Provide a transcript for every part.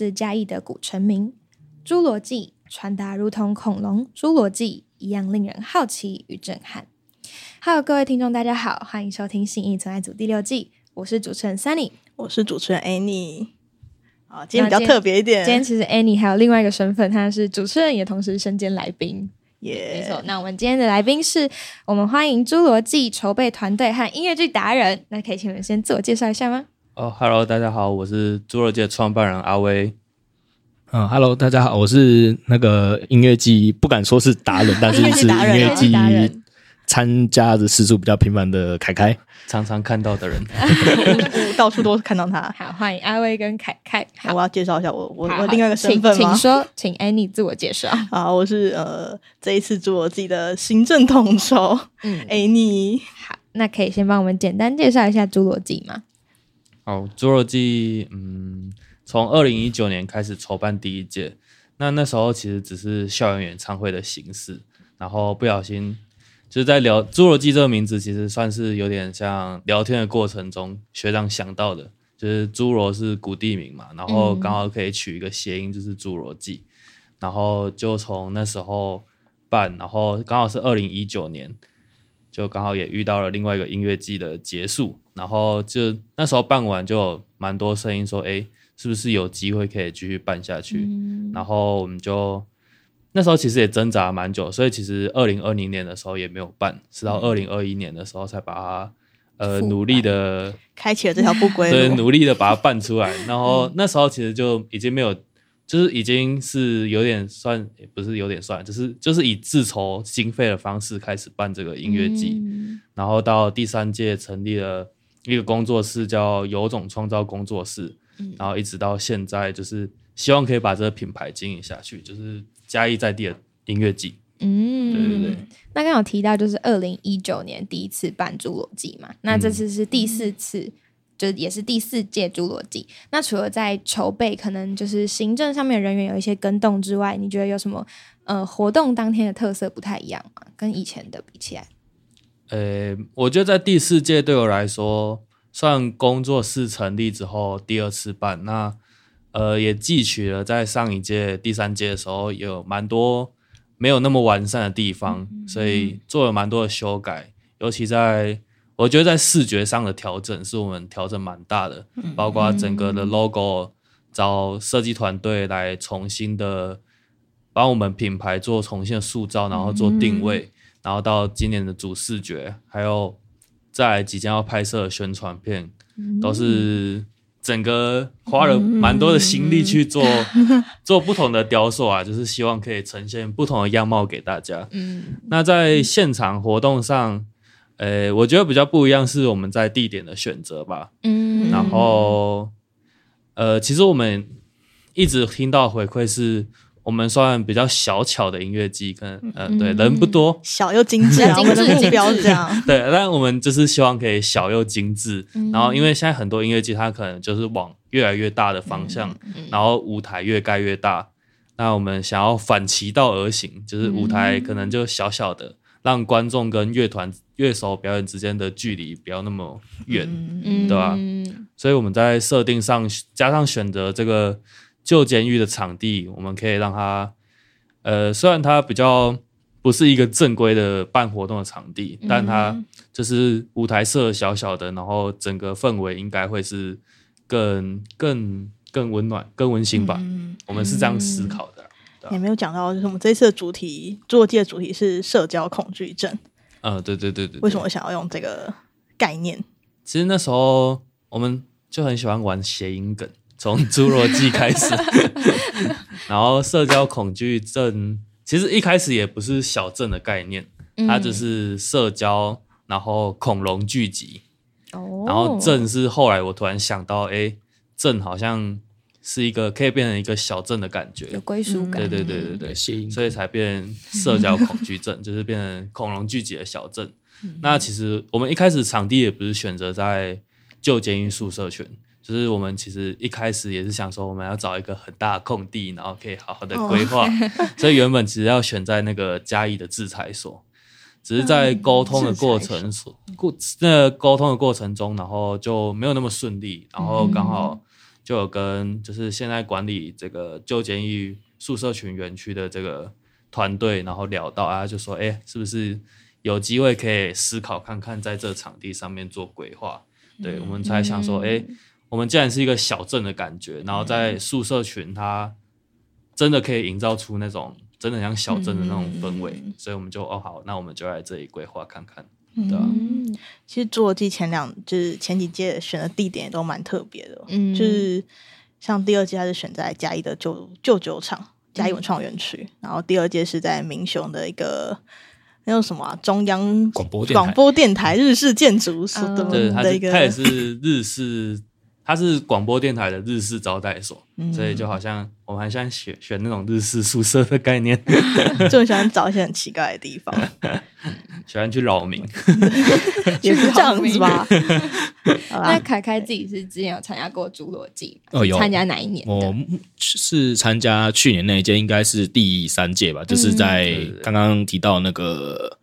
自嘉义的古城名，侏罗纪传达如同恐龙侏罗纪一样令人好奇与震撼。Hello，各位听众，大家好，欢迎收听《信义存爱组》第六季，我是主持人 Sunny。我是主持人 Annie。啊，今天比较特别一点，今天其实 Annie 还有另外一个身份，她是主持人，也同时身兼来宾。耶没错，那我们今天的来宾是我们欢迎侏罗纪筹备团队和音乐剧达人。那可以请你们先自我介绍一下吗？哦哈喽，大家好，我是侏罗纪的创办人阿威。嗯，Hello，大家好，我是那个音乐季，不敢说是达人，但是是音乐音乐季 达人季参加的次数比较频繁的凯凯。常常看到的人，我 到处都看到他。好，欢迎阿威跟凯凯。我要介绍一下我我我另外一个身份吗？请说，请 Annie 自我介绍。好，我是呃这一次做我自己的行政统筹嗯，Annie。好，那可以先帮我们简单介绍一下侏罗纪吗？好，侏罗纪，嗯，从二零一九年开始筹办第一届，那那时候其实只是校园演唱会的形式，然后不小心就是在聊侏罗纪这个名字，其实算是有点像聊天的过程中学长想到的，就是侏罗是古地名嘛，然后刚好可以取一个谐音，就是侏罗纪，然后就从那时候办，然后刚好是二零一九年，就刚好也遇到了另外一个音乐季的结束，然后就那时候办完就有蛮多声音说，哎，是不是有机会可以继续办下去？然后我们就那时候其实也挣扎蛮久，所以其实二零二零年的时候也没有办，是到二零二一年的时候才把它呃努力的开启了这条不归路对，努力的把它办出来。然后那时候其实就已经没有，就是已经是有点算，也不是有点算，就是就是以自筹经费的方式开始办这个音乐季。嗯然后到第三届成立了一个工作室，叫有种创造工作室。然后一直到现在，就是希望可以把这个品牌经营下去，就是嘉义在地的音乐季。嗯，对对对。那刚好提到就是二零一九年第一次办侏罗纪嘛，那这次是第四次。就是也是第四届侏罗纪。那除了在筹备，可能就是行政上面人员有一些跟动之外，你觉得有什么呃活动当天的特色不太一样吗？跟以前的比起来？呃，我觉得在第四届对我来说，算工作室成立之后第二次办，那呃也汲取了在上一届、第三届的时候有蛮多没有那么完善的地方，所以做了蛮多的修改，尤其在我觉得在视觉上的调整是我们调整蛮大的，包括整个的 logo 找设计团队来重新的帮我们品牌做重新的塑造，然后做定位。然后到今年的主视觉，还有在即将要拍摄的宣传片，都是整个花了蛮多的心力去做、做不同的雕塑啊，就是希望可以呈现不同的样貌给大家。嗯那在现场活动上，呃，我觉得比较不一样是我们在地点的选择吧。嗯然后，呃，其实我们一直听到回馈是。我们算比较小巧的音乐季，可能呃对人不多，小又精致啊，精致我们的目标是这样。对，但我们就是希望可以小又精致。嗯然后，因为现在很多音乐季，它可能就是往越来越大的方向，嗯然后舞台越盖越大。那我们想要反其道而行，就是舞台可能就小小的，让观众跟乐团乐手表演之间的距离不要那么远，嗯对吧嗯所以我们在设定上加上选择这个旧监狱的场地，我们可以让它，呃，虽然它比较不是一个正规的办活动的场地，但它就是舞台设小小的，然后整个氛围应该会是更更更温暖、更温馨吧。嗯，我们是这样思考的啊。也没有讲到，就是我们这一次的主题，侏罗纪的主题是社交恐惧症。嗯，对对对对对为什么想要用这个概念？其实那时候我们就很喜欢玩谐音梗，从侏罗纪开始，然后社交恐惧症其实一开始也不是小镇的概念，它只是社交，然后恐龙聚集，哦然后镇是后来我突然想到，哎，镇好像是一个可以变成一个小镇的感觉，有归属感，对对对对对，所以才变社交恐惧症，就是变成恐龙聚集的小镇。那其实我们一开始场地也不是选择在旧监狱宿舍群，就是我们其实一开始也是想说我们要找一个很大的空地，然后可以好好的规划，所以原本其实要选在那个嘉义的制裁所。只是在沟通的过程所过那个沟通的过程中，然后就没有那么顺利，然后刚好就有跟就是现在管理这个旧监狱宿舍群园区的这个团队，然后聊到啊，就说哎、是不是有机会可以思考看看在这场地上面做规划？对，我们才想说，哎、我们既然是一个小镇的感觉，然后在宿舍群它真的可以营造出那种真的像小镇的那种氛围，所以我们就哦好，那我们就来这里规划看看，对啊，嗯。其实侏罗纪前两就是前几届选的地点也都蛮特别的，嗯。就是像第二届它是选在嘉义的旧旧酒厂嘉义文创园区，然后第二届是在民雄的一个那叫什么、啊、中央广播电台广播电台。日式建筑所的、嗯。对，它的一个。是它也是日式，它是广播电台的日式招待所，嗯。所以就好像我们还像选选那种日式宿舍的概念，就很喜欢找一些很奇怪的地方，喜欢去扰民。也是这样子吧。那啦，凯凯自己是之前有参加过侏罗纪吗，哦有。参加哪一年？我是参加去年那一届，应该是第三届吧，就是在刚刚提到那个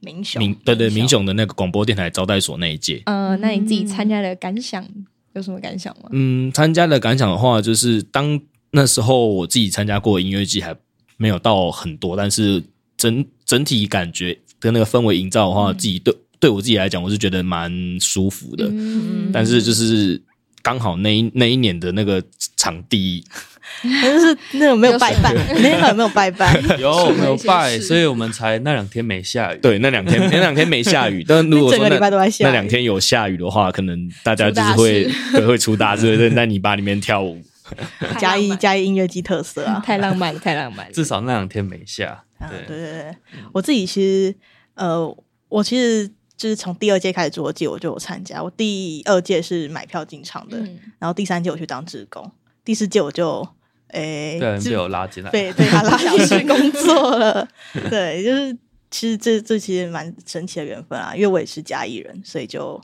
明雄民对对民雄。的那个广播电台招待所那一届。呃，那你自己参加的感想有什么感想吗？嗯，参加的感想的话，就是当那时候我自己参加过音乐季还没有到很多，但是整整体感觉跟那个氛围营造的话，自己对对我自己来讲，我是觉得蛮舒服的。嗯但是就是刚好那一那一年的那个场地，就是那个没有拜拜，那个没有拜拜，有没有拜，所以我们才那两天没下雨。对，那两天那两天没下雨，但如果整个说那礼拜都在下雨。那两天有下雨的话，可能大家就是会对会出大事，在泥巴里面跳舞。加一加一音乐季特色啊。太浪漫了，太浪漫。了。至少那两天没下。啊，对。对，对对，我自己其实呃，我其实就是从第二届开始侏罗纪我就有参加，我第二届是买票进场的，嗯。然后第三届我去当志工，第四届我就诶就被人被我拉进来。被被他拉进去工作了。对，就是其实这这其实蛮神奇的缘分啊，因为我也是嘉义人，所以就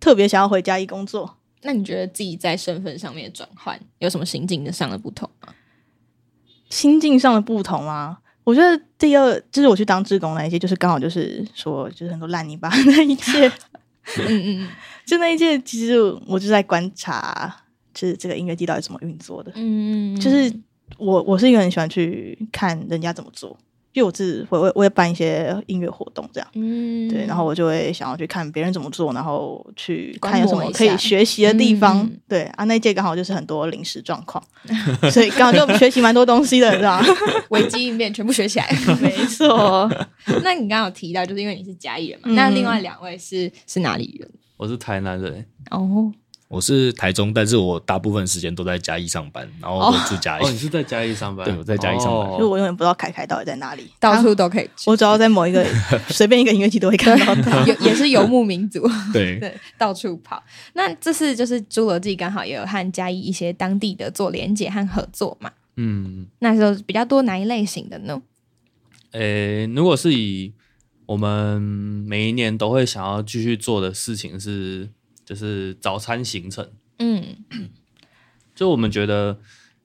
特别想要回嘉义工作。那你觉得自己在身份上面的转换有什么心境上的不同吗？心境上的不同啊。我觉得第二就是我去当志工那一届，就是刚好就是说，就是很多烂泥巴那一届，嗯嗯就那一届，其实我就在观察，就是这个音乐地到底怎么运作的。嗯，就是我我是一个很喜欢去看人家怎么做，因为我自己会我也我也办一些音乐活动这样。嗯对，然后我就会想要去看别人怎么做，然后去看有什么可以学习的地方。嗯 对啊，那一届刚好就是很多临时状况，所以刚好就学习蛮多东西的，你知道吗？危机应变全部学起来。没错，那你刚刚有提到，就是因为你是嘉义人嘛，嗯那另外两位是是哪里人？我是台南人。哦，我是台中，但是我大部分时间都在嘉义上班，然后都住嘉义。哦，你是在嘉义上班？对我在嘉义上班哦就我永远不知道凯凯到底在哪里，到处都可以去，我只要在某一个 随便一个音乐季都会看到他。有也是游牧民族，对，对，到处跑。那这次就是侏罗纪刚好也有和嘉义一些当地的做连结和合作嘛，嗯，那时候比较多哪一类型的呢？诶，如果是以我们每一年都会想要继续做的事情是，就是早餐行程。嗯就我们觉得，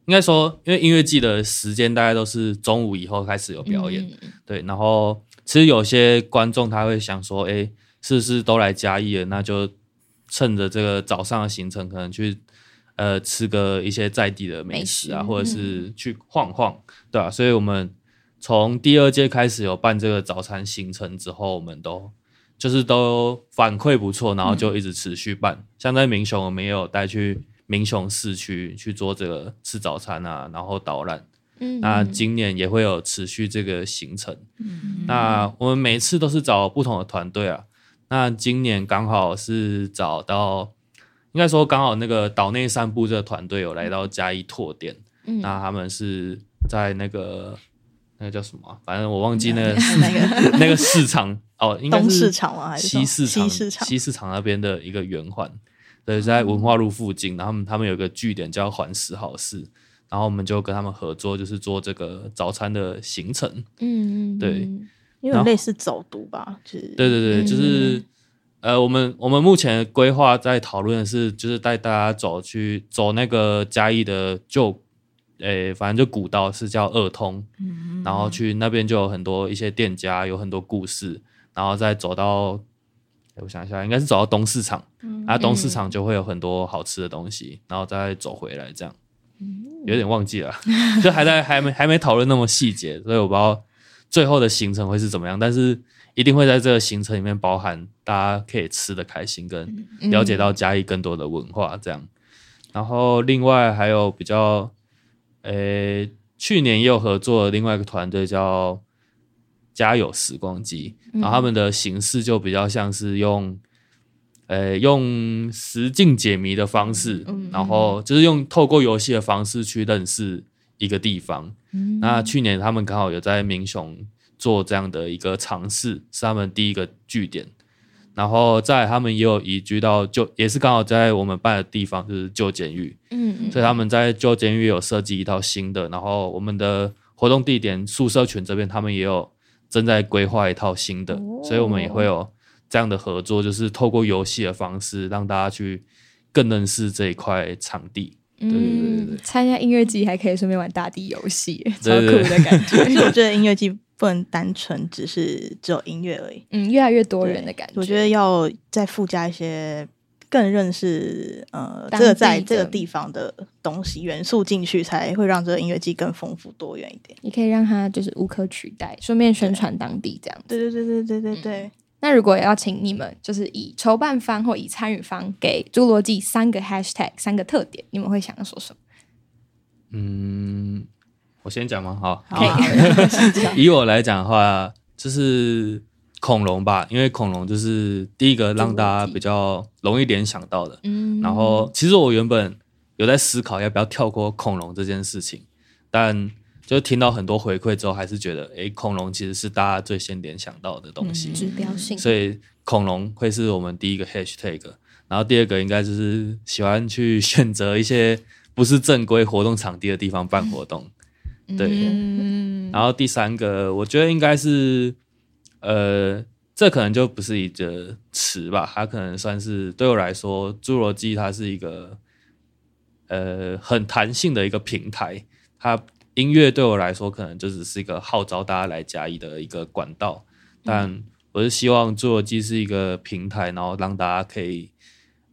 应该说，因为音乐季的时间大概都是中午以后开始有表演，嗯对。然后其实有些观众他会想说，哎，是不是都来嘉义了？那就趁着这个早上的行程，可能去呃吃个一些在地的美食啊，食或者是去晃晃，对啊。所以我们从第二届开始有办这个早餐行程之后，我们都就是都反馈不错，然后就一直持续办。像在民雄，我们也有带去民雄市区去做这个吃早餐啊，然后导览。嗯那今年也会有持续这个行程。那我们每次都是找不同的团队啊。那今年刚好是找到，应该说刚好那个岛内散步这个团队有来到嘉义拓店。嗯那他们是在那个那个叫什么啊、反正我忘记那个那个那个市 场哦，应该东是市场吗？还是西市场西市场？西市场那边的一个圆环，对，在文化路附近。然后他们他们有一个据点叫环十好事，然后我们就跟他们合作，就是做这个早餐的行程。嗯嗯，对嗯因为类似走读吧，就是对对对，嗯就是呃，我们我们目前规划在讨论的是，就是带大家走去走那个嘉义的旧诶、反正就古道是叫二通，然后去那边就有很多一些店家，有很多故事，然后再走到，我想一下，应该是走到东市场，啊，东市场就会有很多好吃的东西，然后再走回来这样，有点忘记了，就还在还没还没讨论那么细节，所以我不知道最后的行程会是怎么样，但是一定会在这个行程里面包含大家可以吃的开心，跟了解到嘉义更多的文化这样。然后另外还有比较，呃，去年也有合作的另外一个团队叫家有时光机，然后他们的形式就比较像是用，呃，用实境解谜的方式，然后就是用透过游戏的方式去认识一个地方。那去年他们刚好有在民雄做这样的一个尝试，是他们第一个据点。然后在他们也有移居到旧，也是刚好在我们办的地方，就是旧监狱。嗯所以他们在旧监狱有设计一套新的，然后我们的活动地点宿舍群这边，他们也有正在规划一套新的，所以我们也会有这样的合作，就是透过游戏的方式让大家去更认识这一块场地。对对对对嗯，参加音乐季还可以顺便玩大地游戏，超酷的感觉。而且我觉得音乐季不能单纯只是只有音乐而已，嗯，越来越多人的感觉。我觉得要再附加一些更认识呃这个在这个地方的东西元素进去，才会让这个音乐季更丰富多元一点。你可以让它就是无可取代，顺便宣传当地这样子。对对对对对对对，那如果要请你们，就是以筹办方或以参与方给侏罗纪三个 hashtag 三个特点，你们会想要说什么？嗯，我先讲吗？好，好啊 以我来讲的话，就是恐龙吧，因为恐龙就是第一个让大家比较容易联想到的。嗯然后，其实我原本有在思考要不要跳过恐龙这件事情，但就听到很多回馈之后，还是觉得，诶，恐龙其实是大家最先联想到的东西，指标性，所以恐龙会是我们第一个 hashtag。然后第二个应该就是喜欢去选择一些不是正规活动场地的地方办活动。对嗯然后第三个，我觉得应该是，呃，这可能就不是一个词吧，它可能算是对我来说，侏罗纪它是一个，呃，很弹性的一个平台。它音乐对我来说，可能就只是一个号召大家来加一的一个管道，但我是希望侏罗纪是一个平台，然后让大家可以。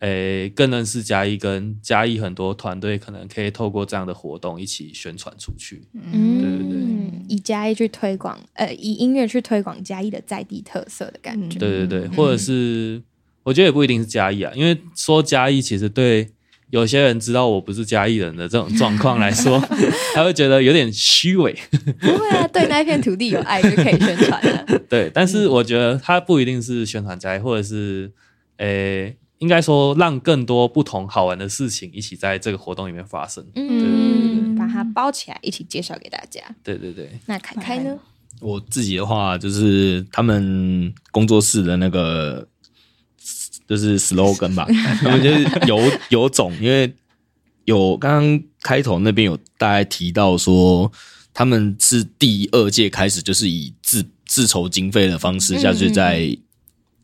诶，更认识嘉义，跟嘉义很多团队可能可以透过这样的活动一起宣传出去。嗯，对对对以嘉义去推广，呃，以音乐去推广嘉义的在地特色的感觉。对对对，或者是我觉得也不一定是嘉义啊，因为说嘉义其实对有些人知道我不是嘉义人的这种状况来说，他会觉得有点虚伪。不会啊，对那片土地有爱就可以宣传了。对，但是我觉得他不一定是宣传嘉义，或者是诶、应该说让更多不同好玩的事情一起在这个活动里面发生。嗯，把它包起来，一起介绍给大家。对对对，那凯凯呢？我自己的话，就是他们工作室的那个就是 slogan 吧，他们就是有有种，因为有刚刚开头那边有大概提到说，他们是第二届开始就是以自自筹经费的方式下去在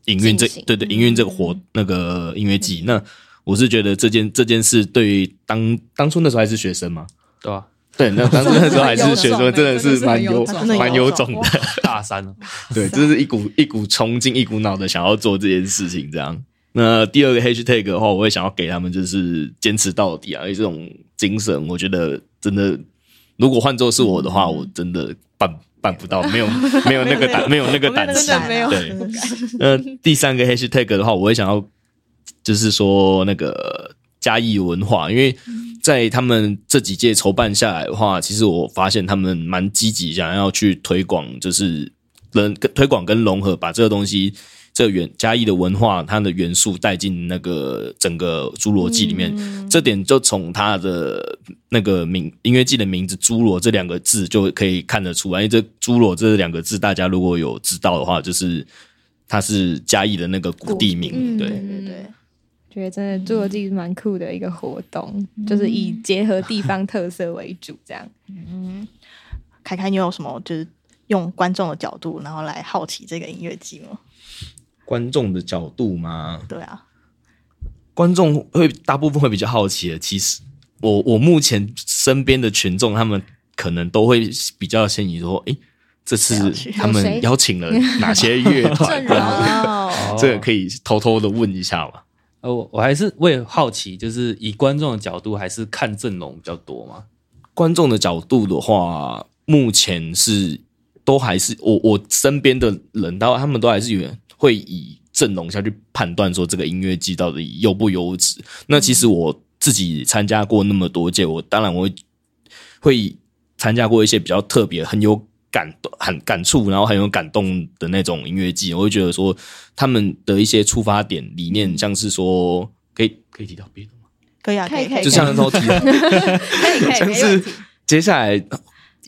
营运这对对营运这个活那个音乐季。那我是觉得这件这件事对于当当初那时候还是学生嘛，对吧、对，那 当时那时候还是学生，真的是蛮有蛮有种种的。大三了，对，这是一股一股冲劲，一股脑的想要做这件事情，这样。那第二个 hashtag 的话，我会想要给他们就是坚持到底啊，因为这种精神，我觉得真的，如果换做是我的话，我真的办办不到，没有 没有那个胆，没有那个胆识对那第三个 hashtag 的话，我会想要就是说那个嘉义文化，因为在他们这几届筹办下来的话，其实我发现他们蛮积极，想要去推广，就是跟推广跟融合，把这个东西。这个元嘉义的文化，它的元素带进那个整个侏罗纪里面，这点就从它的那个名音乐季的名字“侏罗”这两个字就可以看得出来。因为这“侏罗”这两个字，大家如果有知道的话，就是它是嘉义的那个古地名。嗯，对对对，觉得真的侏罗纪是蛮酷的一个活动，就是以结合地方特色为主，这样。凯凯，你有什么就是用观众的角度，然后来好奇这个音乐季吗？观众的角度吗，对啊，观众会大部分会比较好奇的。其实我我目前身边的群众，他们可能都会比较先以说，诶，这次他们邀请了哪些乐团 这个可以偷偷的问一下嘛？呃，我我还是我也好奇，就是以观众的角度，还是看阵容比较多嘛？观众的角度的话，目前是都还是我我身边的人，到他们都还是有会以阵容下去判断说这个音乐季到底优不优质。那其实我自己参加过那么多届，我当然我会会参加过一些比较特别、很有感动、很感触，然后很有感动的那种音乐季。我会觉得说他们的一些出发点理念，像是说可以可以提到别的吗？可以啊，可以可以就像那时候提到。可以可以，像是。接下来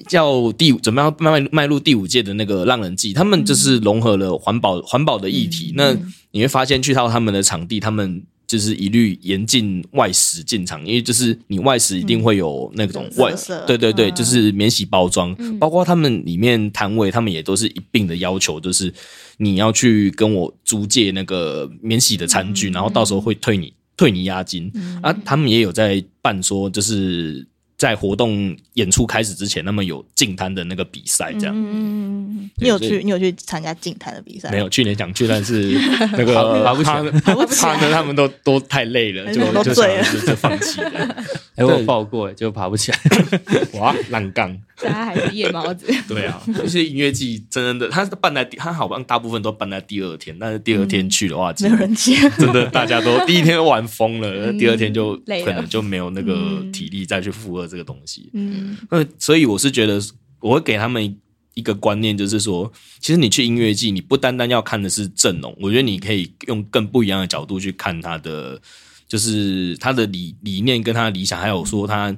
叫第五，准备要迈迈入第五届的那个浪人季，他们就是融合了环保环保的议题。那你会发现，去到他们的场地，他们就是一律严禁外食进场，因为就是你外食一定会有那种外，对对对，嗯。就是免洗包装，包括他们里面摊位，他们也都是一并的要求，就是你要去跟我租借那个免洗的餐具，然后到时候会退你退你押金。啊，他们也有在办说，就是在活动演出开始之前，他们有净滩的那个比赛，这样。嗯，你有去你有去参加竞滩的比赛？没有，去年想去，但是 那个爬不起来爬不起来，他们都都太累了，就就醉了想就就放弃了。哎、我有对报过，哎，就爬不起来。哇，烂杠，大家还是夜猫子，对啊，就是音乐季真的，他办在第，他好像大部分都办在第二天，但是第二天去的话，没有人接。真的大家都第一天都玩疯了，第二天就可能就没有那个体力再去负荷这个东西。嗯，那，所以我是觉得，我会给他们一个观念，就是说，其实你去音乐季，你不单单要看的是阵容，我觉得你可以用更不一样的角度去看他的，就是他的理理念跟他的理想，还有说他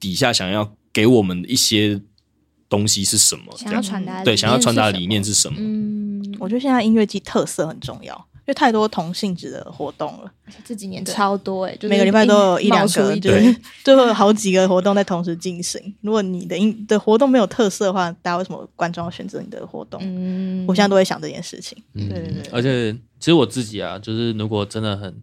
底下想要给我们一些东西是什么，想要传达对，想要传达的理理念是什么？嗯，我觉得现在音乐季特色很重要，因为太多同性质的活动了，而且这几年超多哎，就每个礼拜都有一两个，对，就会有好几个活动在同时进行。如果你的音的活动没有特色的话，大家为什么观众要选择你的活动？嗯，我现在都会想这件事情。嗯。对对对，而且其实我自己啊，就是如果真的很，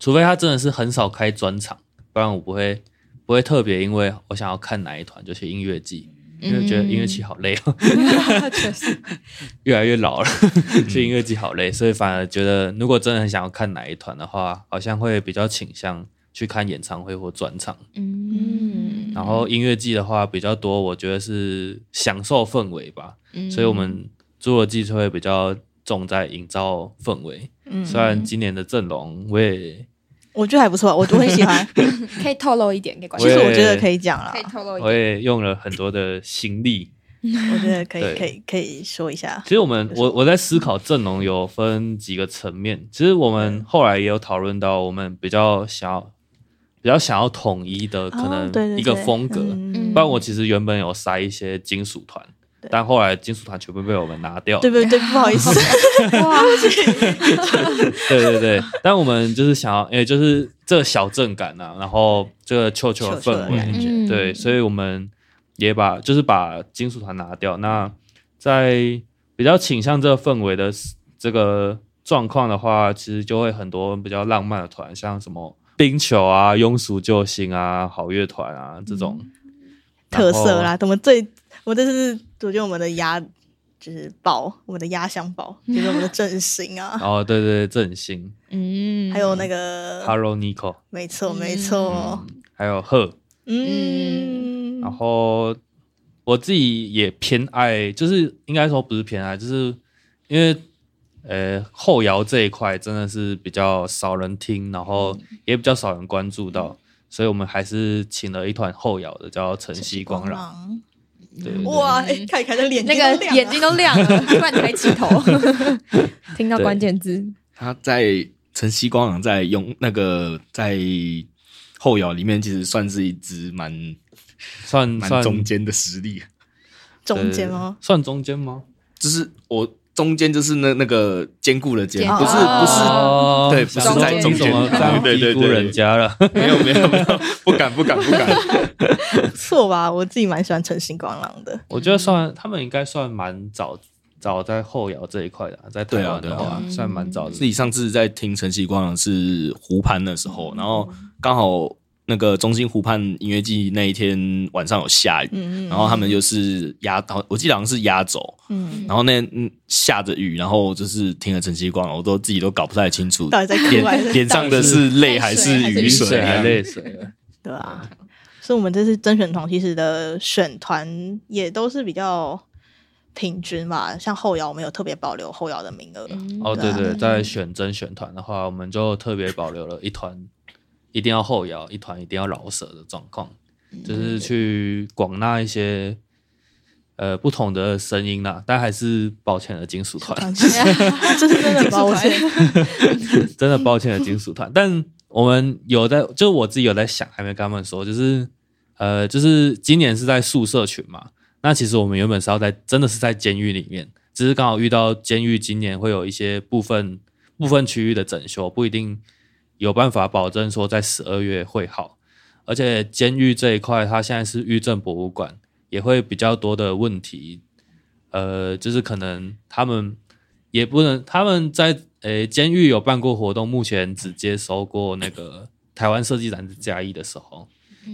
除非他真的是很少开专场，不然我不会不会特别因为我想要看哪一团就去音乐季，因为觉得音乐季好累哦，确实，越来越老了，去音乐季好累，所以反而觉得如果真的很想要看哪一团的话，好像会比较倾向去看演唱会或专场。嗯，然后音乐季的话比较多，我觉得是享受氛围吧，嗯所以我们侏罗纪就会比较重在营造氛围。嗯虽然今年的阵容我也我觉得还不错，我我很喜欢。可以透露一点给观众其众，实我觉得可以讲了可，以透露一我，也用了很多的心力。我觉得可以可以可以说一下。其。实我们我我在思考阵容有分几个层面，其实我们后来也有讨论到，我们比较想要比较想要统一的可能一个对。风格。嗯。不然我其实原本有塞一些金属团，但后来金属团全部被我们拿掉。对对对，不好意思，哇，对对对，但我们就是想要，因为就是这个小镇感啊，然后这个球球的氛围，对，所以我们也把就是把金属团拿掉。那在比较倾向这个氛围的这个状况的话，其实就会很多比较浪漫的团，像什么冰球啊、庸俗救星啊、好乐团啊这种、特色啦。我们最，我这是我觉得我们的压就是宝，我们的压箱宝，就是我们的振兴啊，然后对对对，振兴、嗯，还有那个，Hello Nico，没错没错，还有贺。嗯，然后我自己也偏爱，就是应该说不是偏爱，就是因为呃后摇这一块真的是比较少人听，然后也比较少人关注到，所以我们还是请了一团后摇的，叫晨曦光朗。哇，哎看一看这脸那个眼睛都亮了，突然抬起头，听到关键字，他在晨曦光朗在用那个在后摇里面，其实算是一支蛮算算蛮中间的实力。中间吗？？算中间吗？就是我中间就是那那个坚固的坚，不是哦不是哦对不是在中间对对对人家了？没有没有没有，不敢不敢不敢。不 错吧？我自己蛮喜欢晨星光朗的。我觉得算他们应该算蛮早早在后摇这一块的啊，在台湾的对啊话对啊算蛮早的自。己上次在听晨曦光朗是湖畔的时候，然后刚好那个中心湖畔音乐季那一天晚上有下雨，嗯然后他们就是压，我记得好像是压轴，嗯，然后那嗯下着雨，然后就是听了陈绮光，我都自己都搞不太清楚，到底在哭还是脸脸上的是泪还是雨雨水还泪水了。对啊，所以我们这次甄选团其实的选团也都是比较平均吧，像后摇我们有特别保留后摇的名额，嗯哦，对对在选甄选团的话，我们就特别保留了一团一定要后摇，一团一定要饶舌的状况，就是去广纳一些呃不同的声音啦。但还是抱歉的金属团，这是真的抱歉。真的抱歉的金属团。但我们有在，就是我自己有在想，还没跟他们说，就是呃，就是今年是在宿舍群嘛。那其实我们原本是要在，真的是在监狱里面，只是刚好遇到监狱今年会有一些部分部分区域的整修，不一定有办法保证说在十二月会好。而且监狱这一块，它现在是狱政博物馆，也会比较多的问题。呃，就是可能他们也不能，他们在诶监狱有办过活动，目前只接收过那个台湾设计展加一的时候，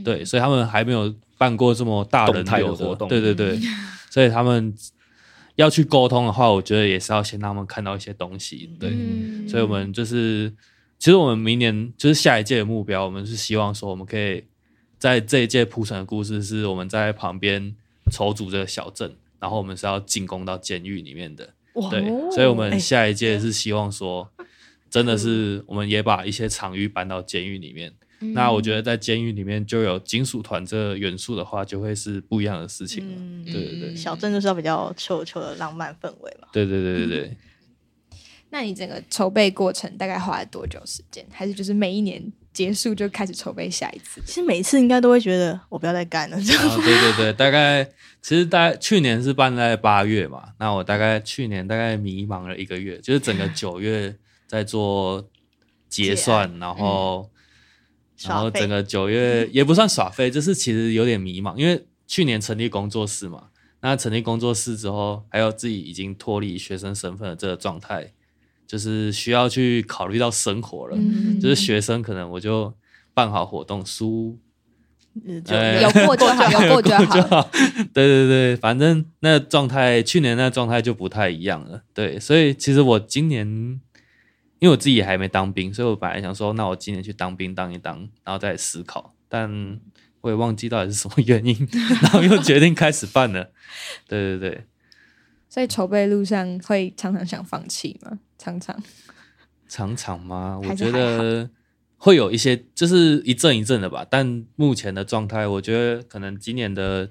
对，所以他们还没有办过这么大的流活动。对对对，所以他们要去沟通的话，我觉得也是要先让他们看到一些东西，对，嗯。所以我们就是，其实我们明年就是下一届的目标，我们是希望说我们可以在这一届铺陈的故事是我们在旁边筹组这个小镇，然后我们是要进攻到监狱里面的，对，所以我们哎下一届是希望说，真的是我们也把一些场域搬到监狱里面。那我觉得在监狱里面就有金属团这个元素的话，就会是不一样的事情了。嗯对对对，小镇就是要比较秋秋的浪漫氛围嘛。对对对对对。那你整个筹备过程大概花了多久时间？还是就是每一年结束就开始筹备下一次？其实每一次应该都会觉得我不要再干了，这样啊，对对对，大概其实大概去年是办在八月嘛，那我大概去年大概迷茫了一个月，就是整个 九月在做结算，然后然后整个九月也不算耍废，就是其实有点迷茫，因为去年成立工作室嘛，那成立工作室之后，还有自己已经脱离学生身份的这个状态，就是需要去考虑到生活了，嗯就是学生可能我就办好活动，书嗯就哎有过就好，有过就好。对对对，反正那状态，去年那状态就不太一样了。对，所以其实我今年，因为我自己也还没当兵，所以我本来想说，那我今年去当兵当一当，然后再思考。但我也忘记到底是什么原因，然后又决定开始办了。对对对，所以筹备路上会常常想放弃吗？常常。常常吗？我觉得会有一些，就是一阵一阵的吧。但目前的状态，我觉得可能今年的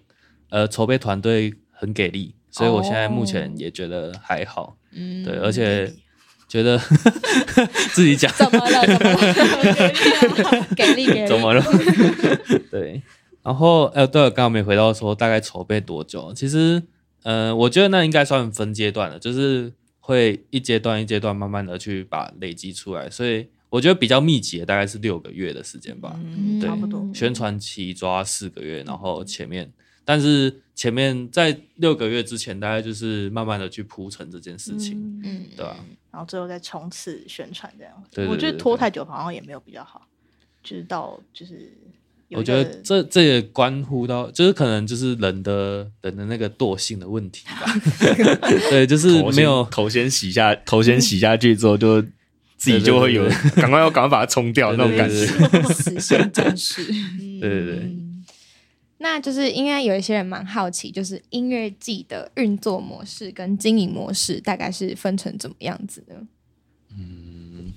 呃筹备团队很给力，所以我现在目前也觉得还好。嗯对，而且觉得 自己讲怎么了？怎么了？给力给力！怎么了？对，然后呃，对了，刚刚没回到说大概筹备多久？其实呃，我觉得那应该算分阶段的，就是会一阶段一阶段慢慢的去把累积出来，所以我觉得比较密集的大概是六个月的时间吧。嗯，对差不多。宣传期抓四个月，然后前面，但是前面在六个月之前，大概就是慢慢的去铺陈这件事情，嗯，对吧、然后最后再冲刺宣传这样。对对我觉得拖太久好像也没有比较好，就是到就是我觉得这这也关乎到，就是可能就是人的人的那个惰性的问题吧。对，就是没有头先洗下，头先洗下去之后，就 自己就会有对赶快要赶快把它冲掉那种感觉。对对对死线战士。对对对嗯那就是应该有一些人蛮好奇，就是音乐季的运作模式跟经营模式大概是分成怎么样子嗯？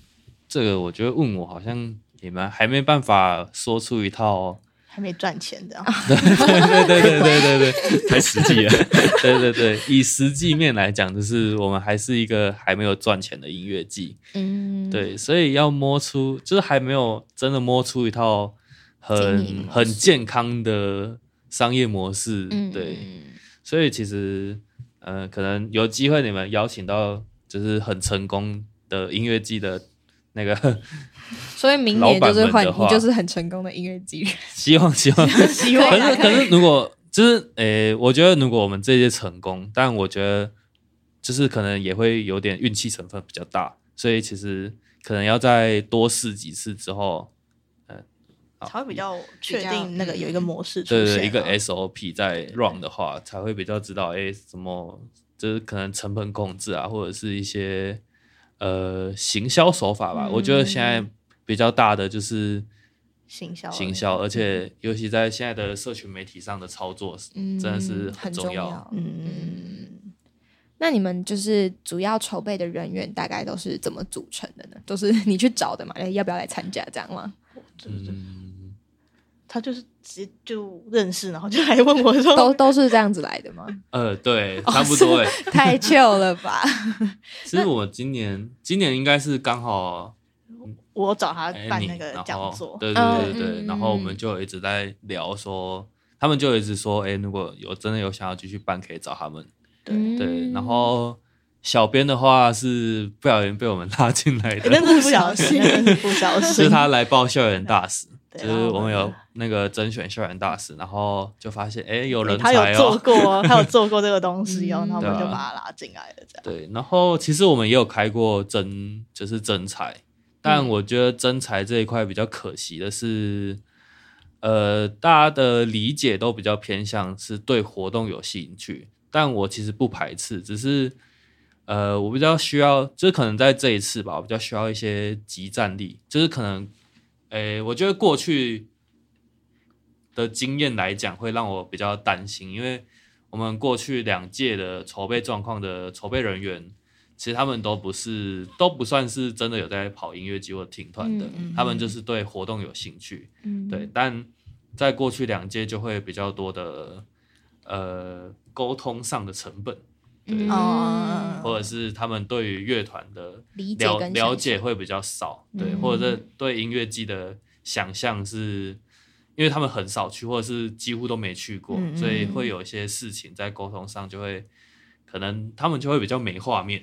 这个，我觉得问我好像也蛮还没办法说出一套。还没赚钱这样。对对对对对对对。太实际了，对对对，以实际面来讲，就是我们还是一个还没有赚钱的音乐季，嗯，对，所以要摸出，就是还没有真的摸出一套很很健康的商业模式，嗯，对，所以其实呃，可能有机会你们邀请到就是很成功的音乐季的那个，所以明年就是换老板们的话你，就是很成功的音乐季人。希望 希望。希望可是可是如果就是诶、我觉得如果我们这些成功，但我觉得就是可能也会有点运气成分比较大，所以其实可能要再多试几次之后，才会比较确定那个有一个模式出现啊，对对，一个 SOP 在 run 的话，才会比较知道，哎，什么就是可能成本控制啊，或者是一些呃行销手法吧。我觉得现在比较大的就是行销行销，而且尤其在现在的社群媒体上的操作，嗯真的是很重要。嗯，那你们就是主要筹备的人员大概都是怎么组成的呢？都是 你去找的嘛？哎要不要来参加这样吗？嗯，他就是直接就认识，然后就来问我说，都都是这样子来的吗？呃，对，差不多哎。太 chill 了吧？其实我今年今年应该是刚好我找他办那个讲座，对对对对对，嗯然后我们就一直在聊说，他们就一直说，哎，如果有真的有想要继续办，可以找他们。嗯对，然后小编的话是不小心被我们拉进来的，那是不小心，那是不小心 是，他来报校园大使，就是我们有那个甄选校园大使，然后就发现哎有人他有做哦，过，他有做过这个东西哦，嗯然后我们就把他拉进来了，这样。对，然后其实我们也有开过真就是真才，但我觉得真才这一块比较可惜的是，呃，大家的理解都比较偏向是对活动有兴趣，但我其实不排斥，只是呃，我比较需要，就是可能在这一次吧，我比较需要一些集战力，就是可能，诶，我觉得过去的经验来讲，会让我比较担心，因为我们过去两届的筹备状况的筹备人员，其实他们都不是都不算是真的有在跑音乐季或听团的，嗯嗯他们就是对活动有兴趣，嗯。对，但在过去两届就会比较多的呃沟通上的成本，对，哦。或者是他们对于乐团的理解了了解会比较少，对，嗯。或者是对音乐季的想象是，因为他们很少去，或者是几乎都没去过，嗯嗯所以会有一些事情在沟通上就会，可能他们就会比较没画面。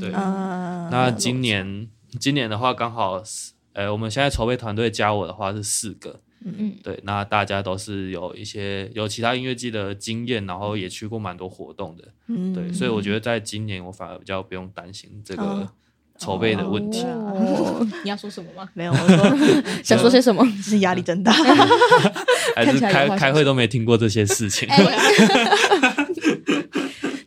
对嗯，那今年今年的话，刚好是，呃，我们现在筹备团队加我的话是四个，嗯。对，那大家都是有一些有其他音乐季的经验，然后也去过蛮多活动的，嗯。对，所以我觉得在今年我反而比较不用担心这个哦筹备的问题。哦，你要说什么吗？没有，我说想说些什么？是压力真大，还是开开会都没听过这些事情。哎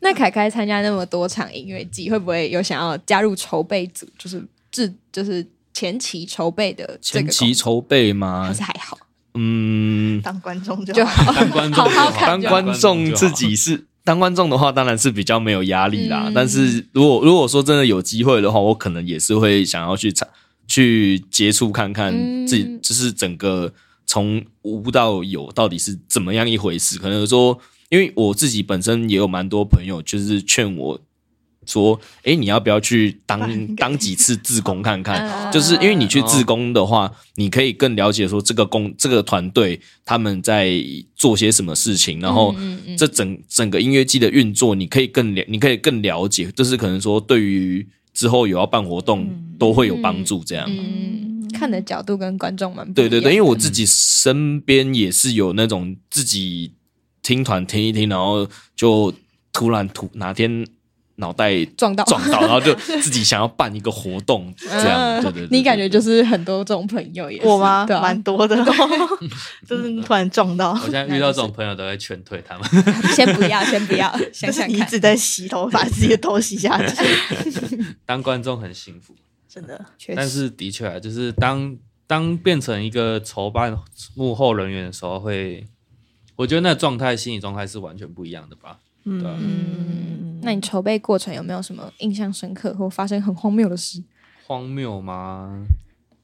那凯凯参加那么多场音乐季，会不会有想要加入筹备组？就是制，就是前期筹备的这前个期筹备吗还？是还好嗯，当观众就就好。好。当观众好好看当观众自己是当观众的话，当然是比较没有压力啦。嗯但是如果如果说真的有机会的话，我可能也是会想要去尝去接触看看嗯自己，就是整个从无到有到底是怎么样一回事。可能说，因为我自己本身也有蛮多朋友，就是劝我说：“诶，你要不要去当 当几次志工看看？”嗯就是因为你去自工的话，你可以更了解说这个工这个团队他们在做些什么事情，然后这整整个音乐季的运作，你可以更了，你可以更了解，就是可能说对于之后有要办活动都会有帮助。这样，嗯，看的角度跟观众们对对对，因为我自己身边也是有那种自己听团听一听，然后就突然突哪天脑袋撞到撞到，然后就自己想要办一个活动，这样，嗯对对对，你感觉就是很多这种朋友也是我吗？对啊蛮多的哦，就是突然撞到。我现在遇到这种朋友都会劝退他们。先不要，先不要，想想一直。在洗头，把自己的头洗下去，当观众很幸福，真的。确但是的确啊，就是当当变成一个筹办幕后人员的时候会，我觉得那个状态、心理状态是完全不一样的吧。对啊嗯，那你筹备过程有没有什么印象深刻或发生很荒谬的事？荒谬吗？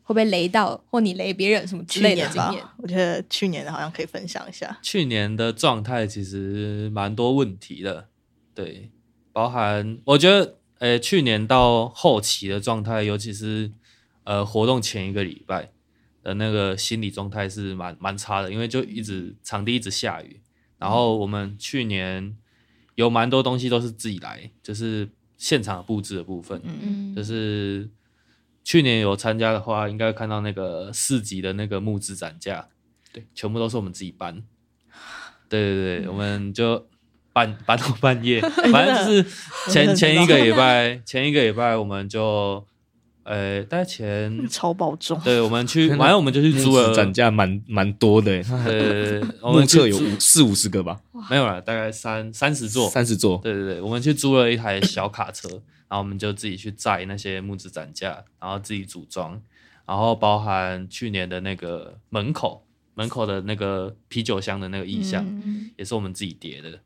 会不会雷到，或你雷别人什么之类的经验？，我觉得去年的好像可以分享一下。去年的状态其实蛮多问题的，对，包含我觉得，呃，去年到后期的状态，尤其是呃活动前一个礼拜的那个心理状态是蛮蛮差的，因为就一直场地一直下雨，然后我们去年有蛮多东西都是自己来，就是现场布置的部分，嗯。就是去年有参加的话，应该会看到那个市集的那个木质展架，对，全部都是我们自己搬。对对对，我们就搬搬到半夜，反正就是前前一个礼拜，前一个礼拜我们就呃，大概前 超保重，对，我们去，反正我们就去租了，展架蛮蛮多的，呃，我目们测有五四五十个吧，没有了，大概三三十座，三十座。对对对，我们去租了一台小卡车，然后我们就自己去载那些木质展架，然后自己组装，然后包含去年的那个门口门口的那个啤酒箱的那个意象，也是我们自己叠的。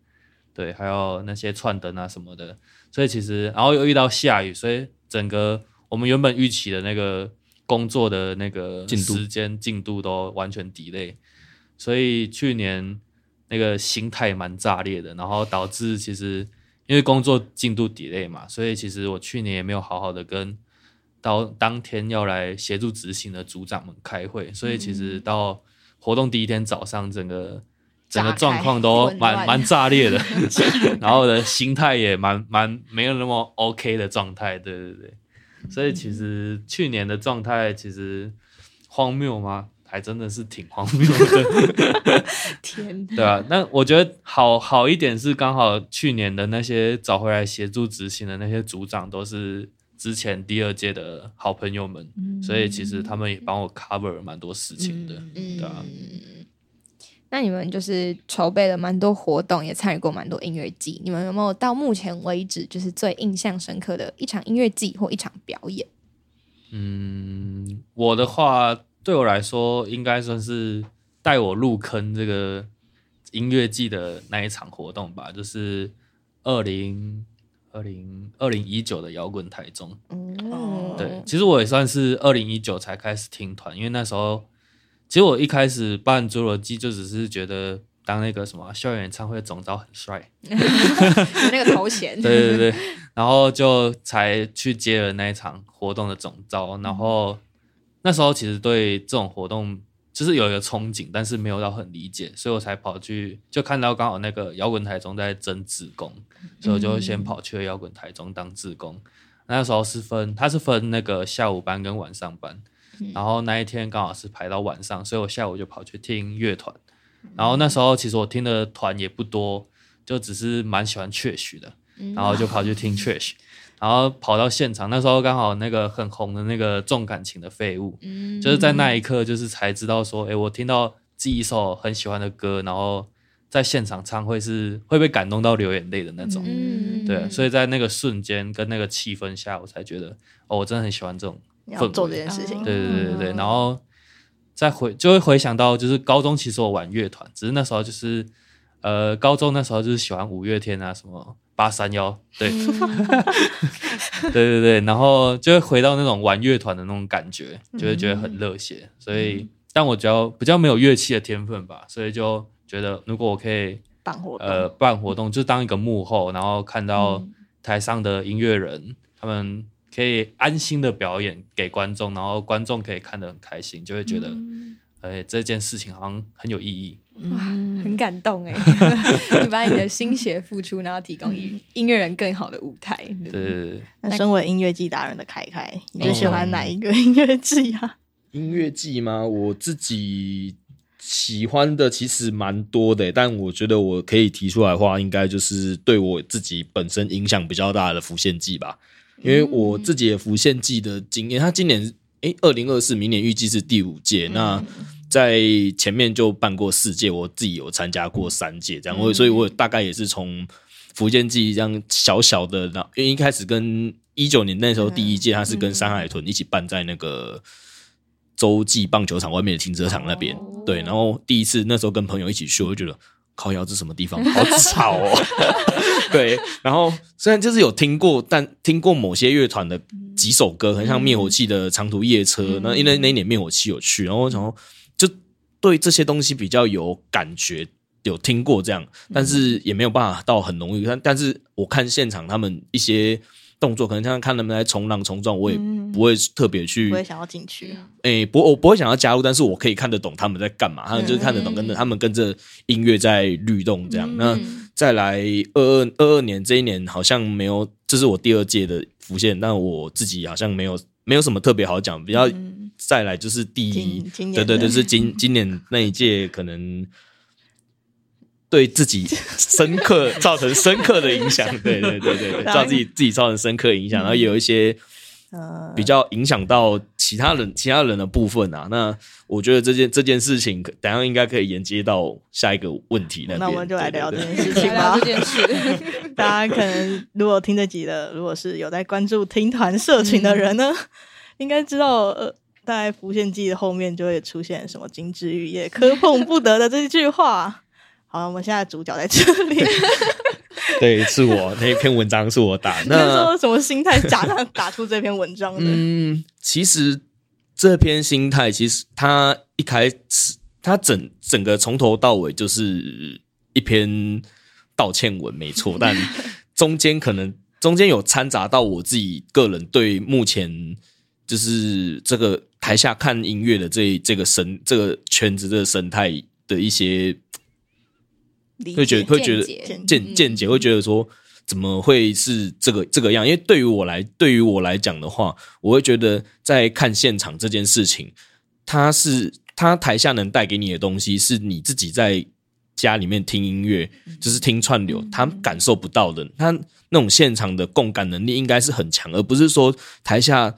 对，还有那些串灯啊什么的，所以其实然后又遇到下雨，所以整个我们原本预期的那个工作的那个时间进度都完全 delay，所以去年那个心态蛮炸裂的，然后导致其实因为工作进度 delay 嘛，所以其实我去年也没有好好的跟到当天要来协助执行的组长们开会，所以其实到活动第一天早上，整个整个状况都蛮蛮炸裂的，然后我的心态也蛮蛮没有那么 OK 的状态，对对对，所以其实去年的状态其实荒谬吗？还真的是挺荒谬的，天哪，对啊，那我觉得好好一点是刚好去年的那些找回来协助执行的那些组长都是之前第二届的好朋友们，所以其实他们也帮我 cover 了蛮多事情的，对啊。那你们就是筹备了蛮多活动，也参与过蛮多音乐季。你们有没有到目前为止就是最印象深刻的一场音乐季或一场表演？嗯，我的话对我来说应该算是带我入坑这个音乐季的那一场活动吧，就是二零二零二零一九的摇滚台中。哦对，其实我也算是二零一九才开始听团，因为那时候其实我一开始办侏罗纪就只是觉得当那个什么校园演唱会总招很帅，那个头衔，对对对，然后就才去接了那一场活动的总招，然后那时候其实对这种活动就是有一个憧憬，但是没有到很理解，所以我才跑去就看到刚好那个摇滚台中在征志工，所以我就先跑去了摇滚台中当志工。那时候是分，他是分那个下午班跟晚上班，然后那一天刚好是排到晚上，所以我下午就跑去听乐团。然后那时候其实我听的团也不多，就只是蛮喜欢 Trash 的，然后就跑去听 Trash，然后跑到现场，那时候刚好那个很红的那个重感情的废物，就是在那一刻就是才知道说，诶，我听到自己一首很喜欢的歌，然后在现场唱会是会被感动到流眼泪的那种。嗯。对，所以在那个瞬间跟那个气氛下，我才觉得哦，我真的很喜欢这种你要做这件事情。对对对对对，然后再回就会回想到，就是高中其实我玩乐团，只是那时候就是呃，高中那时候就是喜欢五月天啊，什么八三幺，对，对对对，然后就会回到那种玩乐团的那种感觉，就会觉得很热血。所以，但我比较比较没有乐器的天分吧，所以就觉得如果我可以办活动，呃办活动，就当一个幕后，然后看到台上的音乐人，他们可以安心的表演给观众，然后观众可以看得很开心，就会觉得，呃，这件事情好像很有意义。哇，很感动哎！你把你的心血付出，然后提供音音乐人更好的舞台。对对对对对，那身为音乐季达人的凯凯，你最喜欢哪一个 音乐季啊？音乐季吗？我自己喜欢的其实蛮多的，但我觉得我可以提出来的话，应该就是对我自己本身影响比较大的浮现季吧。因为我自己也浮现季的经验，他今年诶二零二四，明年预计是第五届。那在前面就办过四届，我自己有参加过三届，这样我所以我大概也是从福建记这样小小的，然后因为一开始跟一九年那时候第一届，他是跟山海豚一起办在那个洲际棒球场外面的停车场那边，对，然后第一次那时候跟朋友一起去，我就觉得靠腰是什么地方，好吵哦，对，然后虽然就是有听过，但听过某些乐团的几首歌，很像灭火器的长途夜车，那因为那一年灭火器有去，然后我想就对这些东西比较有感觉。有听过这样，但是也没有办法到很浓郁。但但是我看现场他们一些动作，可能像看他们在冲浪冲撞，我也不会特别去不会想要进去，诶、不，我不会想要加入，但是我可以看得懂他们在干嘛，他们就是看得懂跟着他们跟着音乐在律动这样。那再来二二二二年这一年好像没有，这是我第二届的浮现，但我自己好像没有没有什么特别好讲，比较再来就是第一对对对，的是今今年那一届可能。对自己深刻 造成深刻的影响，对对对对对，造自己自己造成深刻影响，然后有一些呃，比较影响到其他人其他人的部分啊。那我觉得这件这件事情，可等下应该可以连接到下一个问题那边。那我们就来聊这对对件事情吧 这。件事，大家可能如果听这集的，如果是有在关注听团社群的人呢，应该知道，呃，大概浮现记的后面就会出现什么“金枝玉叶，磕碰不得”的这句话。好，我们现在主角在这里。对，是我那一篇文章是我打。那说什么心态打打打出这篇文章的？嗯，其实这篇心态，其实它一开始，它整整个从头到尾就是一篇道歉文，没错。但中间可能中间有掺杂到我自己个人对目前就是这个台下看音乐的这这个生这个圈子这个生态的一些理会觉得解会觉得见解见见解，会觉得说怎么会是这个这个样？因为对于我来，对于我来讲的话，我会觉得在看现场这件事情，它是它台下能带给你的东西，是你自己在家里面听音乐，就是听串流，他感受不到的。他那种现场的共感能力应该是很强，而不是说台下。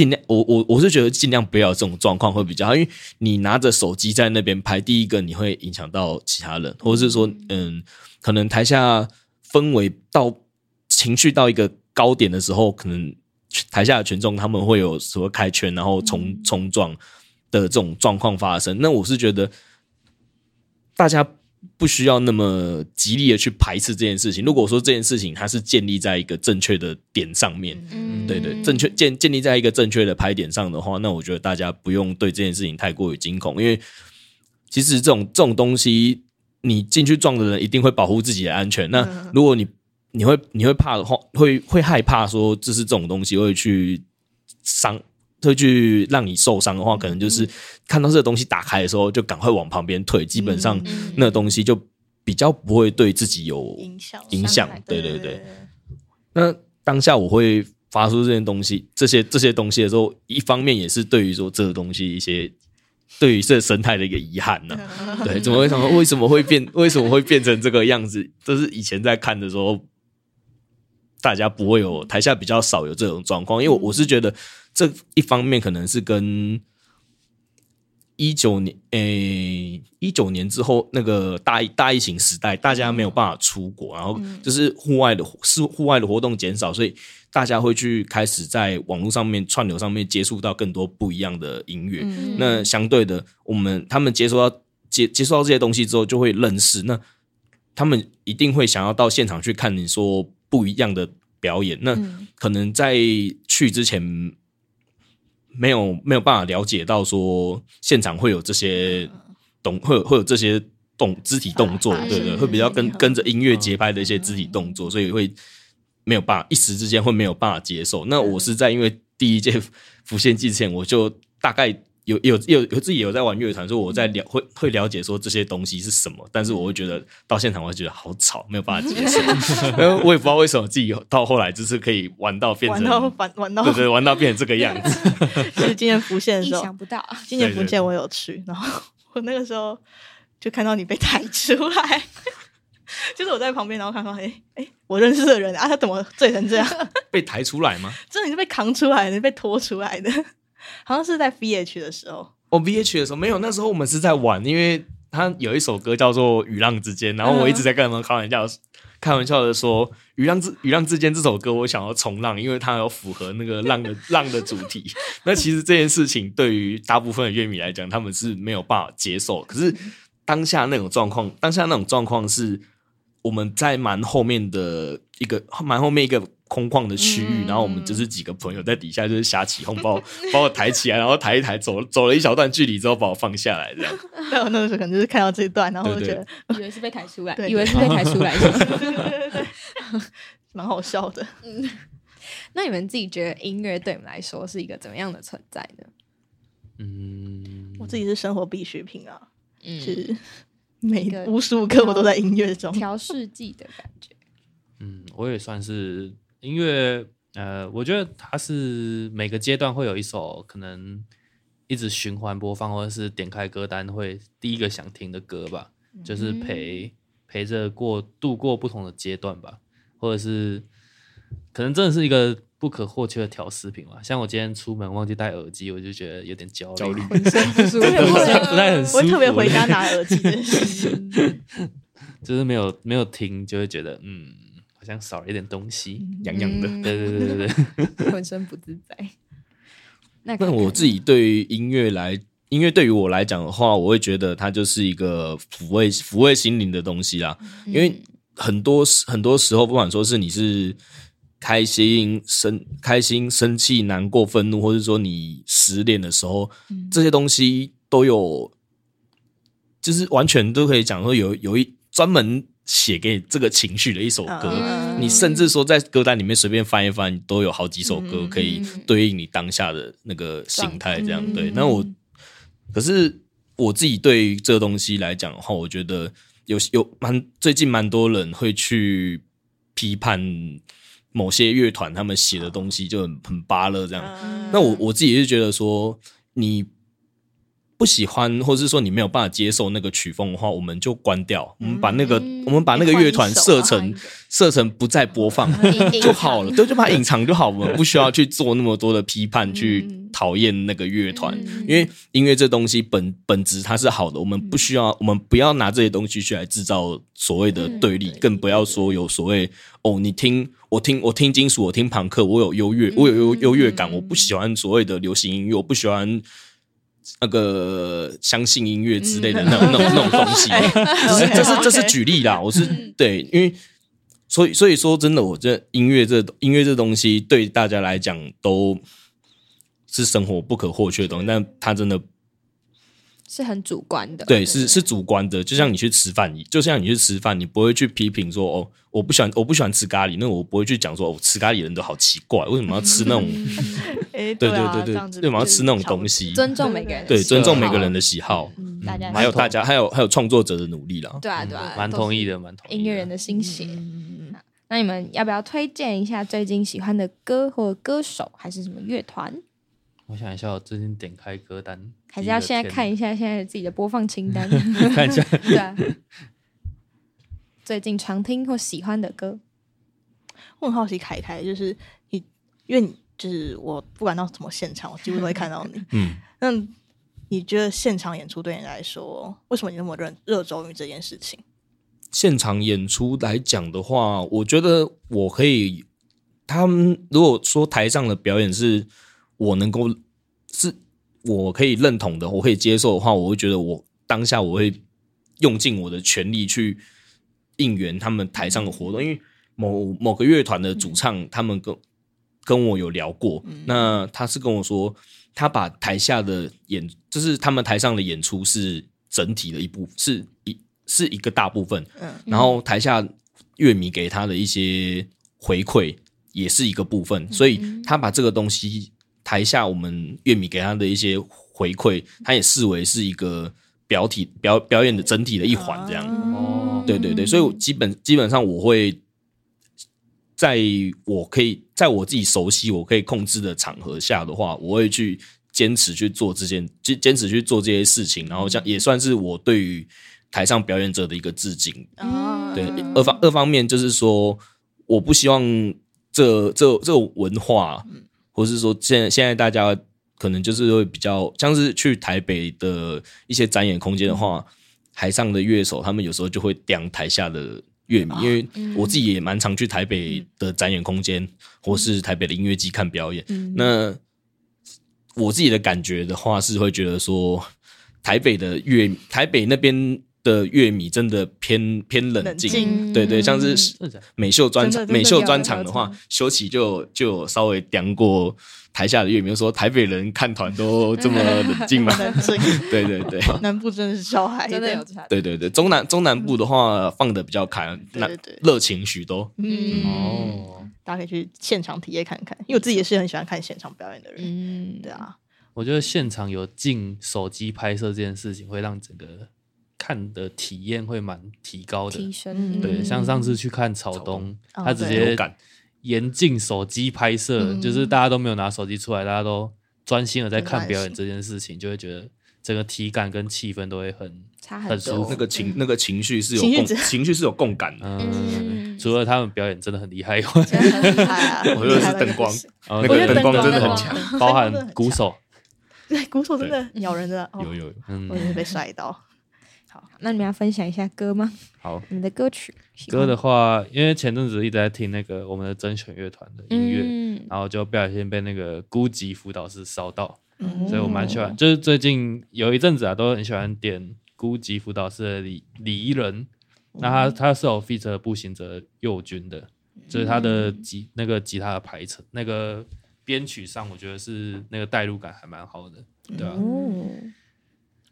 尽量，我我我是觉得尽量不要这种状况会比较好，因为你拿着手机在那边拍，第一个你会影响到其他人，或者是说，嗯，可能台下氛围到情绪到一个高点的时候，可能台下的群众他们会有所谓开圈，然后冲冲撞的这种状况发生。那我是觉得大家不需要那么极力的去排斥这件事情。如果说这件事情它是建立在一个正确的点上面，嗯对对，正确建建立在一个正确的拍点上的话，那我觉得大家不用对这件事情太过于惊恐，因为其实这种这种东西，你进去撞的人一定会保护自己的安全。那如果你你会你会怕的话，会会害怕说这是这种东西会去伤。会去让你受伤的话，可能就是看到这个东西打开的时候，就赶快往旁边退。基本上，那个东西就比较不会对自己有影响影响。对对对。那当下我会发出这些东西，这些这些东西的时候，一方面也是对于说这个东西一些对于这个生态的一个遗憾呢、对，怎么会想说为什么会变？为什么会变成这个样子？都是以前在看的时候，大家不会有台下比较少有这种状况，因为我我是觉得这一方面可能是跟。一九年，诶，一九年之后，那个大疫大疫情时代，大家没有办法出国，然后就是户外的是户外的活动减少，所以大家会去开始在网络上面串流上面接触到更多不一样的音乐。那相对的，我们他们接触到接接触到这些东西之后，就会认识，那他们一定会想要到现场去看你说不一样的表演。那可能在去之前。没有没有办法了解到说现场会有这些动会有会有这些动肢体动作，发对对，会比较跟跟着音乐节拍的一些肢体动作，所以会没有办法一时之间会没有办法接受。那我是在因为第一届 浮现季之前，我就大概有有有有自己有在玩乐团，所以我在了会会了解说这些东西是什么，但是我会觉得到现场我会觉得好吵，没有办法接受。然后我也不知道为什么自己到后来就是可以玩到变成玩到玩玩到对对，玩到变成这个样子。就是今年浮现的时候，想不到，今年浮现我有去，然后我那个时候就看到你被抬出来，就是我在旁边，然后看到哎哎，我认识的人啊，他怎么醉成这样？被抬出来吗？真的你是被扛出来的，被拖出来的，好像是在 VH 的时候，我 VH 的时候没有，那时候我们是在玩，因为他有一首歌叫做《雨浪之间》，然后我一直在跟他们开玩笑，开玩笑的说《雨浪之雨浪之间》这首歌我想要冲浪，因为它有符合那个浪的 浪的主题。那其实这件事情对于大部分的乐迷来讲，他们是没有办法接受。可是当下那种状况，当下那种状况是我们在蛮后面的一个蛮后面一个空旷的区域，然后我们就是几个朋友在底下就是瞎起哄，把我 把我抬起来，然后抬一抬，走走了一小段距离之后把我放下来，这样。但我那个时候可能就是看到这一段，然后我觉对得 以为是被抬出来，对以为是被抬出来蛮好笑的。那你们自己觉得音乐对你们来说是一个怎么样的存在呢？嗯，我自己是生活必需品啊，嗯是每无时无刻我都在音乐中。调试剂的感觉。嗯，我也算是音乐，呃，我觉得它是每个阶段会有一首可能一直循环播放，或者是点开歌单会第一个想听的歌吧，就是陪陪着过度过不同的阶段吧，或者是可能真的是一个不可或缺的调饰品嘛。像我今天出门忘记戴耳机，我就觉得有点焦虑，焦虑 浑身不舒服。不太不太很舒服。我特别回家拿耳机。就是没有没有听，就会觉得嗯，好像少了一点东西。痒痒的。嗯对对对对对，浑身不自在。那那看看我自己对于音乐来，音乐对于我来讲的话，我会觉得它就是一个抚慰抚慰心灵的东西啦。因为很多时很多时候，不管说是你是开心、生开心、生气、难过、愤怒，或者说你失恋的时候，这些东西都有，就是完全都可以讲说有有一专门写给这个情绪的一首歌。嗯你甚至说在歌单里面随便翻一翻，都有好几首歌嗯可以对应你当下的那个心态，这样对。那我可是我自己对于这个东西来讲的话，我觉得有有蛮最近蛮多人会去批判某些乐团他们写的东西就很很巴勒这样。嗯那我我自己是觉得说，你不喜欢，或者是说你没有办法接受那个曲风的话，我们就关掉，我们把那个、嗯。我们把那个乐团设成设成不再播放隐就好了，对，就把它隐藏就好，我们不需要去做那么多的批判，去嗯讨厌那个乐团，嗯。因为音乐这东西本本质它是好的，我们不需要，我们不要拿这些东西去来制造所谓的对立，更不要说有所谓哦，你听我听我听金属，我听朋克，我有优越，我有优优越感，我不喜欢所谓的流行音乐，我不喜欢。那个相信音乐之类的那种、那种那种东西，只 是 这是这是举例啦。我是对，因为所以所以说真的，我这音乐这音乐这东西对大家来讲都是生活不可或缺的东西，但它真的是很主观的，对是是主观的。就像你去吃饭，就像你去吃饭，你不会去批评说哦，我不喜欢我不喜欢吃咖喱，那我不会去讲说哦，吃咖喱的人都好奇怪，为什么要吃那种？哎，对啊对对为什么要吃那种就是东西？尊重每个人的对，尊重每个人的喜好，嗯大家还有大家还有还有创作者的努力啦。对啊对啊，蛮同意的，蛮同意的。音乐人的心血。那你们要不要推荐一下最近喜欢的歌或歌手，还是什么乐团？我想一下，我最近点开歌单，还是要现在看一一下现在自己的播放清单？看一下。对啊，最近常听或喜欢的歌，我很好奇凯凯，就是你，因为你就是我不管到什么现场，我几乎都会看到你。嗯，那你觉得现场演出对你来说，为什么你那么热热衷于这件事情？现场演出来讲的话，我觉得我可以，他们如果说台上的表演是我能够是我可以认同的，我可以接受的话，我会觉得我当下我会用尽我的全力去应援他们台上的活动，因为某某个乐团的主唱，他们跟跟我有聊过，那他是跟我说，他把台下的演，就是他们台上的演出是整体的一部，是一是一个大部分，嗯。然后台下乐迷给他的一些回馈也是一个部分，所以他把这个东西台下我们乐迷给他的一些回馈，他也视为是一个表体表表演的整体的一环，这样。哦，对对对，所以我基本基本上我会在我可以在我自己熟悉、我可以控制的场合下的话，我会去坚持去做这件，坚坚持去做这些事情，然后这样也算是我对于台上表演者的一个致敬。哦，对，二方二方面就是说，我不希望这这这种文化，或是说现在现在大家可能就是会比较像是去台北的一些展演空间的话，台上的乐手他们有时候就会刁台下的乐迷，因为我自己也蛮常去台北的展演空间，或是台北的音乐季看表演。那我自己的感觉的话，是会觉得说，台北的乐台北那边的乐迷真的偏偏冷静，冷静。对对，像是美秀专场美秀有专场的话有有，修齐就就稍微刁过台下的乐迷，就说台北人看团都这么冷静吗？对对对。南部真的是小孩，真的有差。对对对，中南中南部的话放的比较开，那对对热情许多。嗯，哦，大家可以去现场体验看看，因为我自己也是很喜欢看现场表演的人。嗯，对啊，我觉得现场有进手机拍摄这件事情，会让整个看的体验会蛮提高的。提。升。嗯。对，像上次去看草东，哦他直接严禁手机拍摄，嗯。就是大家都没有拿手机出来，大家都专心的在看表演这件事情，就会觉得整个体感跟气氛都会很差很舒服。那个情那个情绪是有共情绪是有共感的。除了他们表演真的很厉害以外，真的很厉害啊！我觉得是 灯光，呃那个灯光真的很强。包含鼓手，对，鼓手真的咬人的，哦。有有有，嗯。我，也是被帅到。那你们要分享一下歌吗？好。你们的歌曲歌的话，因为前阵子一直在听那个我们的甄选乐团的音乐，嗯然后就不小心被那个孤寂辅导室烧到，嗯所以我蛮喜欢。就是最近有一阵子啊，都很喜欢点孤寂辅导室的李李怡人，那他他是有 feature 步行者右军的，就是他的吉那个吉他的排程，那个编曲上，我觉得是那个代入感还蛮好的，对啊。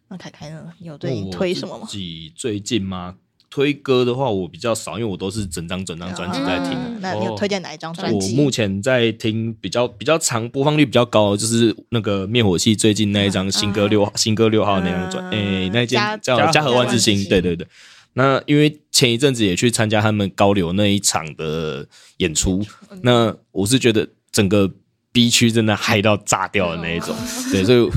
哦，那凯凯呢？你有对你推什么吗自？己最近吗？推歌的话，我比较少，因为我都是整张整张专辑在听。嗯那你有哦推荐哪一张专辑我？目前在听比较比较长播放率比较高，的就是那个灭火器最近那一张新歌六号、新歌六号那张专，嗯诶、那一件叫嘉嘉禾万之星，嘉禾万之星对对对。那因为前一阵子也去参加他们高流那一场的演出，那我是觉得整个 B 区真的嗨到炸掉的那一种，对，所以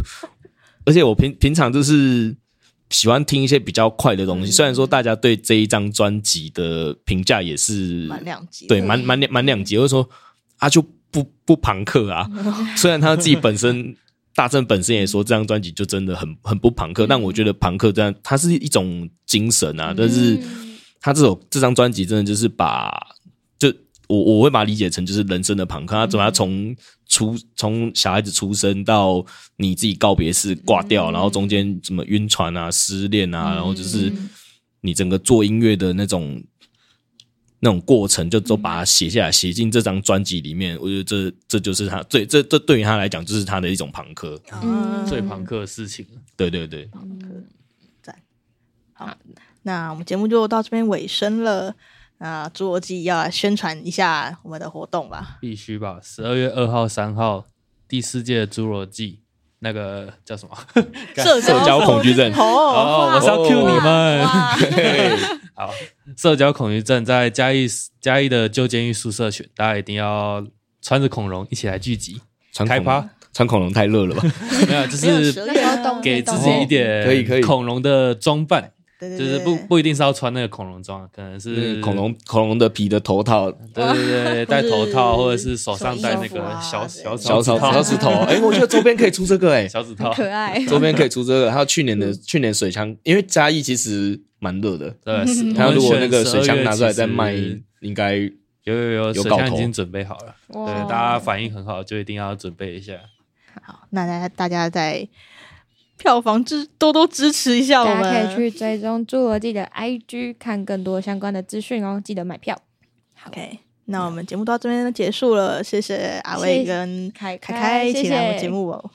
而且我平平常就是喜欢听一些比较快的东西，虽然说大家对这一张专辑的评价也是蛮两极，对，蛮蛮两蛮两极，或者说啊就不不朋克啊。虽然他自己本身大正本身也说这张专辑就真的很很不朋克，但我觉得朋克这样它是一种精神啊，但是他这首这张专辑真的就是把就我我会把它理解成就是人生的朋克，他怎么样从出从小孩子出生到你自己告别式挂掉，然后中间什么晕船啊、失恋啊，然后就是你整个做音乐的那种那种过程，就都把它写下来，写进这张专辑里面。我觉得这这就是他最这这对于他来讲，就是他的一种朋克。嗯。最朋克的事情对，对对。对，那我们节目就到这边尾声了。那侏罗纪要宣传一下我们的活动吧。必须吧。十二月二号、三号，第四届侏罗纪那个叫什么？社社交恐惧症哦，哦，我是要 Q 你们。哇 好，社交恐惧症在嘉义嘉义的旧监狱宿舍群，大家一定要穿着恐龙一起来聚集穿恐开趴。穿恐龙太热了吧？没有，就是给自己一点可以可以恐龙的装扮，对对对，就是不不一定是要穿那个恐龙装，可能是恐龙恐龙的皮的头套，对对对，戴头套或者是手上戴那个小对。小小草小指头。哎，我觉得周边可以出这个哎，小指头，可爱，周边可以出这个。还有去年的去年水枪，因为嘉义其实蛮热的，对，他如果那个水枪拿出来再卖，应该有有有，有搞头。水枪已经准备好了，对，大家反应很好，就一定要准备一下。好，那大家大家在票房支多多支持一下我大家们，可以去追踪侏罗纪的 IG 看更多相关的资讯哦，记得买票。OK。那我们节目到这边结束了，谢谢阿威跟凯凯凯一起来我们节目哦，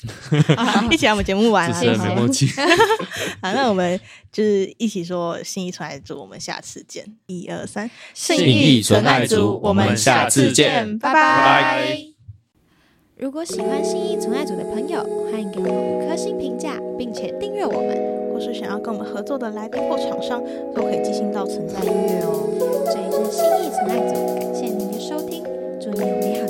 一起来我们节目玩啊主持！人没默契，好，那我们就是一起说心意纯爱组，我们下次见，一二三，信义纯爱组我们下次见拜拜拜。如果喜欢新意存爱组的朋友，欢迎给我们五颗星评价，并且订阅我们。或是想要跟我们合作的来宾或厂商，都可以寄信到存在音乐哦。这里是新意存爱组，感谢您的收听，祝你有美好